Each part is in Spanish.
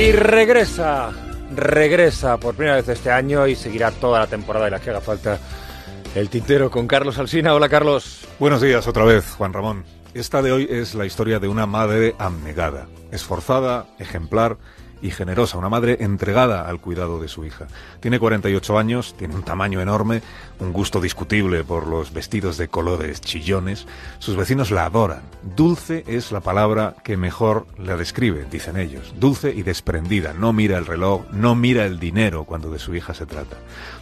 Y regresa, regresa por primera vez este año y seguirá toda la temporada y la que haga falta el tintero con Carlos Alsina. Hola Carlos. Buenos días otra vez, Juan Ramón. Esta de hoy es la historia de una madre abnegada, esforzada, ejemplar y generosa, una madre entregada al cuidado de su hija. Tiene 48 años, tiene un tamaño enorme, un gusto discutible por los vestidos de colores chillones. Sus vecinos la adoran. Dulce es la palabra que mejor la describe, dicen ellos. Dulce y desprendida. No mira el reloj, no mira el dinero cuando de su hija se trata.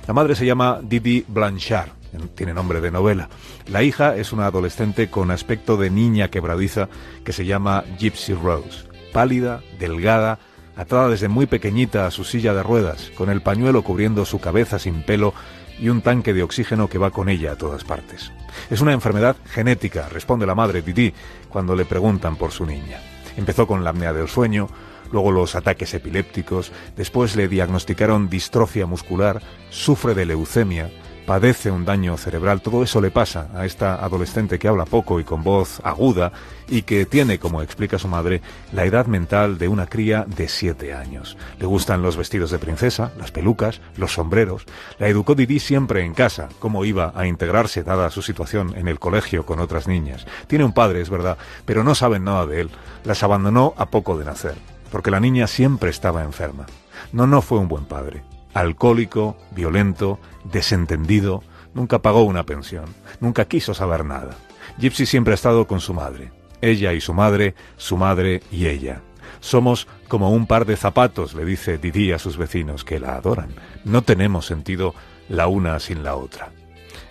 La madre se llama Didi Blanchard tiene nombre de novela. La hija es una adolescente con aspecto de niña quebradiza que se llama Gypsy Rose. Pálida, delgada, atada desde muy pequeñita a su silla de ruedas, con el pañuelo cubriendo su cabeza sin pelo y un tanque de oxígeno que va con ella a todas partes. Es una enfermedad genética, responde la madre Titi cuando le preguntan por su niña. Empezó con la apnea del sueño, luego los ataques epilépticos, después le diagnosticaron distrofia muscular, sufre de leucemia, padece un daño cerebral, todo eso le pasa a esta adolescente que habla poco y con voz aguda y que tiene, como explica su madre, la edad mental de una cría de siete años. Le gustan los vestidos de princesa, las pelucas, los sombreros. La educó Didi siempre en casa, cómo iba a integrarse dada su situación en el colegio con otras niñas. Tiene un padre, es verdad, pero no saben nada de él. Las abandonó a poco de nacer, porque la niña siempre estaba enferma. No, no fue un buen padre alcohólico, violento, desentendido, nunca pagó una pensión, nunca quiso saber nada. Gypsy siempre ha estado con su madre, ella y su madre, su madre y ella. Somos como un par de zapatos, le dice Didi a sus vecinos que la adoran. No tenemos sentido la una sin la otra.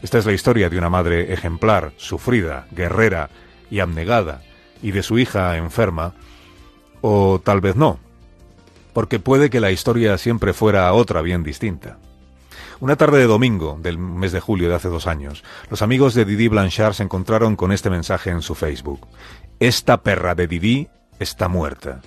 Esta es la historia de una madre ejemplar, sufrida, guerrera y abnegada, y de su hija enferma, o tal vez no, porque puede que la historia siempre fuera otra bien distinta. Una tarde de domingo del mes de julio de hace dos años, los amigos de Didi Blanchard se encontraron con este mensaje en su Facebook. Esta perra de Didi está muerta.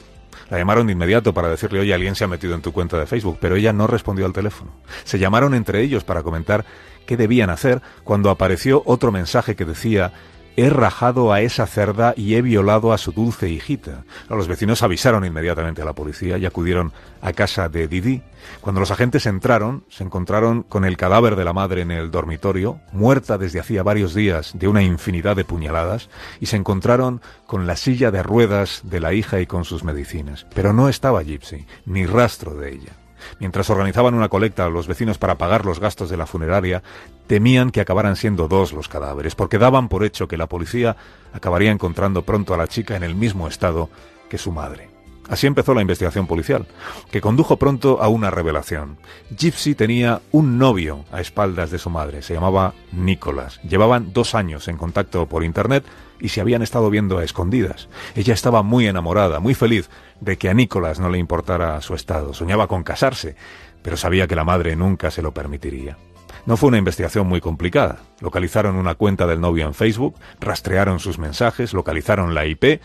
La llamaron de inmediato para decirle, oye, alguien se ha metido en tu cuenta de Facebook, pero ella no respondió al teléfono. Se llamaron entre ellos para comentar qué debían hacer cuando apareció otro mensaje que decía, he rajado a esa cerda y he violado a su dulce hijita. Los vecinos avisaron inmediatamente a la policía y acudieron a casa de Didi. Cuando los agentes entraron, se encontraron con el cadáver de la madre en el dormitorio, muerta desde hacía varios días de una infinidad de puñaladas, y se encontraron con la silla de ruedas de la hija y con sus medicinas. Pero no estaba Gypsy, ni rastro de ella. Mientras organizaban una colecta a los vecinos para pagar los gastos de la funeraria, temían que acabaran siendo dos los cadáveres, porque daban por hecho que la policía acabaría encontrando pronto a la chica en el mismo estado que su madre. Así empezó la investigación policial, que condujo pronto a una revelación. Gypsy tenía un novio a espaldas de su madre, se llamaba Nicholas. Llevaban dos años en contacto por Internet y se habían estado viendo a escondidas. Ella estaba muy enamorada, muy feliz de que a Nicholas no le importara su estado. Soñaba con casarse, pero sabía que la madre nunca se lo permitiría. No fue una investigación muy complicada. Localizaron una cuenta del novio en Facebook, rastrearon sus mensajes, localizaron la IP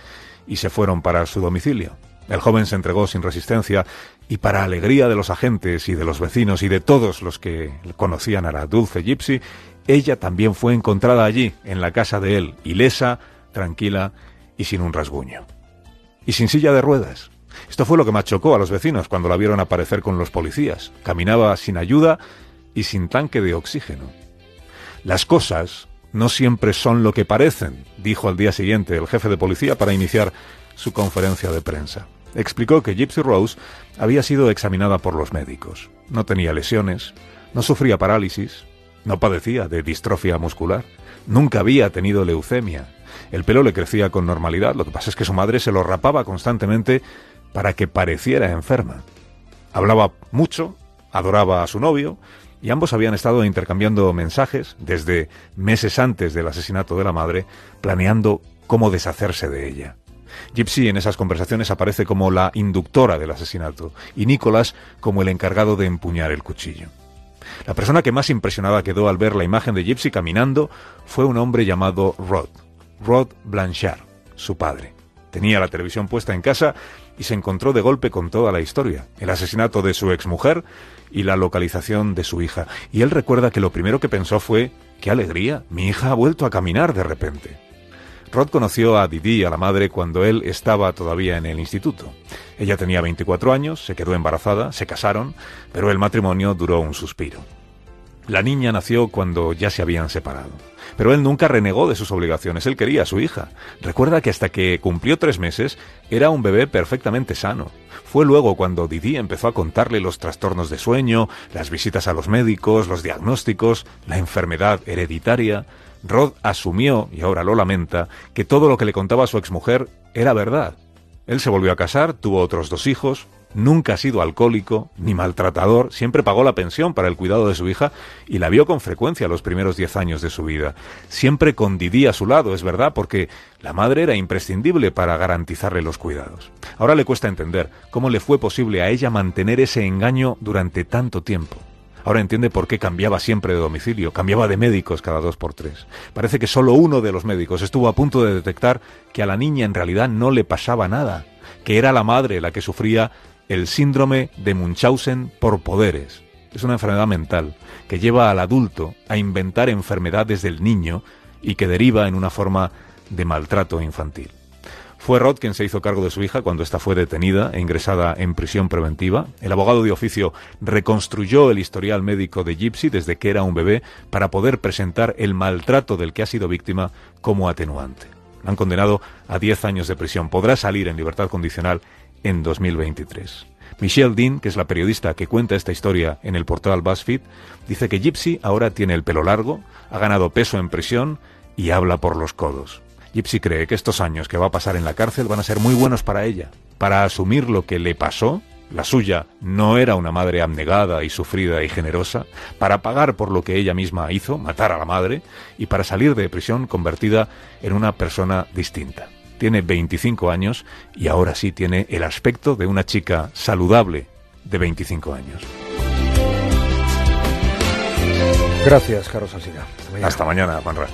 y se fueron para su domicilio. El joven se entregó sin resistencia y para alegría de los agentes y de los vecinos y de todos los que conocían a la dulce Gypsy, ella también fue encontrada allí, en la casa de él, ilesa, tranquila y sin un rasguño. Y sin silla de ruedas. Esto fue lo que más chocó a los vecinos cuando la vieron aparecer con los policías. Caminaba sin ayuda y sin tanque de oxígeno. Las cosas no siempre son lo que parecen, dijo al día siguiente el jefe de policía para iniciar su conferencia de prensa explicó que Gypsy Rose había sido examinada por los médicos. No tenía lesiones, no sufría parálisis, no padecía de distrofia muscular, nunca había tenido leucemia. El pelo le crecía con normalidad, lo que pasa es que su madre se lo rapaba constantemente para que pareciera enferma. Hablaba mucho, adoraba a su novio, y ambos habían estado intercambiando mensajes desde meses antes del asesinato de la madre, planeando cómo deshacerse de ella. Gypsy en esas conversaciones aparece como la inductora del asesinato y Nicholas como el encargado de empuñar el cuchillo. La persona que más impresionada quedó al ver la imagen de Gypsy caminando fue un hombre llamado Rod, Rod Blanchard, su padre. Tenía la televisión puesta en casa y se encontró de golpe con toda la historia, el asesinato de su exmujer y la localización de su hija. Y él recuerda que lo primero que pensó fue, qué alegría, mi hija ha vuelto a caminar de repente. Rod conoció a Didi, a la madre, cuando él estaba todavía en el instituto. Ella tenía 24 años, se quedó embarazada, se casaron, pero el matrimonio duró un suspiro. La niña nació cuando ya se habían separado. Pero él nunca renegó de sus obligaciones, él quería a su hija. Recuerda que hasta que cumplió tres meses era un bebé perfectamente sano. Fue luego cuando Didi empezó a contarle los trastornos de sueño, las visitas a los médicos, los diagnósticos, la enfermedad hereditaria. Rod asumió, y ahora lo lamenta, que todo lo que le contaba su exmujer era verdad. Él se volvió a casar, tuvo otros dos hijos, nunca ha sido alcohólico ni maltratador, siempre pagó la pensión para el cuidado de su hija y la vio con frecuencia los primeros diez años de su vida. Siempre con Didi a su lado, es verdad, porque la madre era imprescindible para garantizarle los cuidados. Ahora le cuesta entender cómo le fue posible a ella mantener ese engaño durante tanto tiempo. Ahora entiende por qué cambiaba siempre de domicilio, cambiaba de médicos cada dos por tres. Parece que solo uno de los médicos estuvo a punto de detectar que a la niña en realidad no le pasaba nada, que era la madre la que sufría el síndrome de Munchausen por poderes. Es una enfermedad mental que lleva al adulto a inventar enfermedades del niño y que deriva en una forma de maltrato infantil. Fue Rod quien se hizo cargo de su hija cuando ésta fue detenida e ingresada en prisión preventiva. El abogado de oficio reconstruyó el historial médico de Gypsy desde que era un bebé para poder presentar el maltrato del que ha sido víctima como atenuante. La han condenado a 10 años de prisión. Podrá salir en libertad condicional en 2023. Michelle Dean, que es la periodista que cuenta esta historia en el portal BuzzFeed, dice que Gypsy ahora tiene el pelo largo, ha ganado peso en prisión y habla por los codos. Gypsy cree que estos años que va a pasar en la cárcel van a ser muy buenos para ella, para asumir lo que le pasó la suya no era una madre abnegada y sufrida y generosa, para pagar por lo que ella misma hizo, matar a la madre, y para salir de prisión convertida en una persona distinta tiene 25 años y ahora sí tiene el aspecto de una chica saludable de 25 años. Gracias, Carlos Alsina. Hasta mañana, Hasta mañana